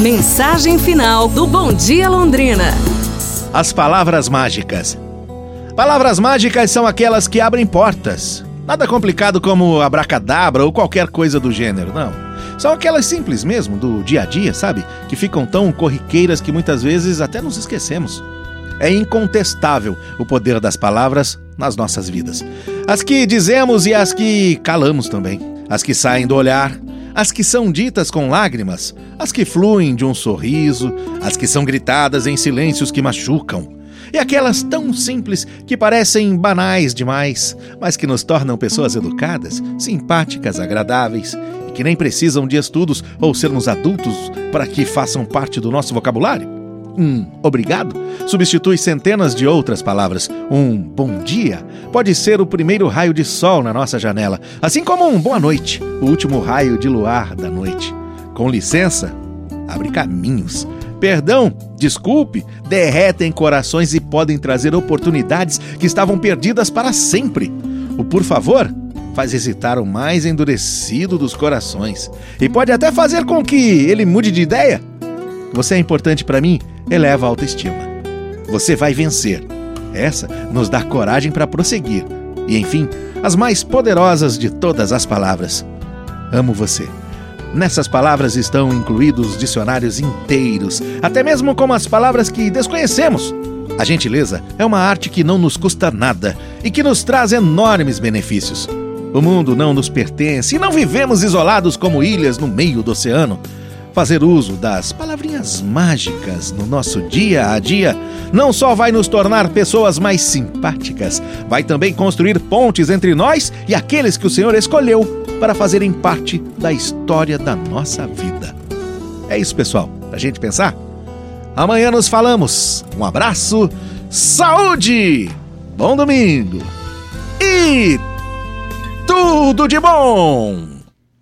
Mensagem final do Bom Dia Londrina. As palavras mágicas. Palavras mágicas são aquelas que abrem portas. Nada complicado como abracadabra ou qualquer coisa do gênero, não. São aquelas simples mesmo, do dia a dia, sabe? Que ficam tão corriqueiras que muitas vezes até nos esquecemos. É incontestável o poder das palavras nas nossas vidas. As que dizemos e as que calamos também. As que saem do olhar, as que são ditas com lágrimas, as que fluem de um sorriso, as que são gritadas em silêncios que machucam, e aquelas tão simples que parecem banais demais, mas que nos tornam pessoas educadas, simpáticas, agradáveis e que nem precisam de estudos ou sermos adultos para que façam parte do nosso vocabulário. Um obrigado substitui centenas de outras palavras. Um bom dia pode ser o primeiro raio de sol na nossa janela, assim como um boa noite, o último raio de luar da noite. Com licença, abre caminhos. Perdão, desculpe, derretem corações e podem trazer oportunidades que estavam perdidas para sempre. O por favor faz hesitar o mais endurecido dos corações e pode até fazer com que ele mude de ideia. Você é importante para mim eleva a autoestima. Você vai vencer. Essa nos dá coragem para prosseguir. E enfim, as mais poderosas de todas as palavras. Amo você. Nessas palavras estão incluídos dicionários inteiros, até mesmo com as palavras que desconhecemos. A gentileza é uma arte que não nos custa nada e que nos traz enormes benefícios. O mundo não nos pertence e não vivemos isolados como ilhas no meio do oceano. Fazer uso das palavrinhas mágicas no nosso dia a dia não só vai nos tornar pessoas mais simpáticas, vai também construir pontes entre nós e aqueles que o Senhor escolheu para fazerem parte da história da nossa vida. É isso, pessoal, pra gente pensar? Amanhã nos falamos. Um abraço, saúde, bom domingo e tudo de bom!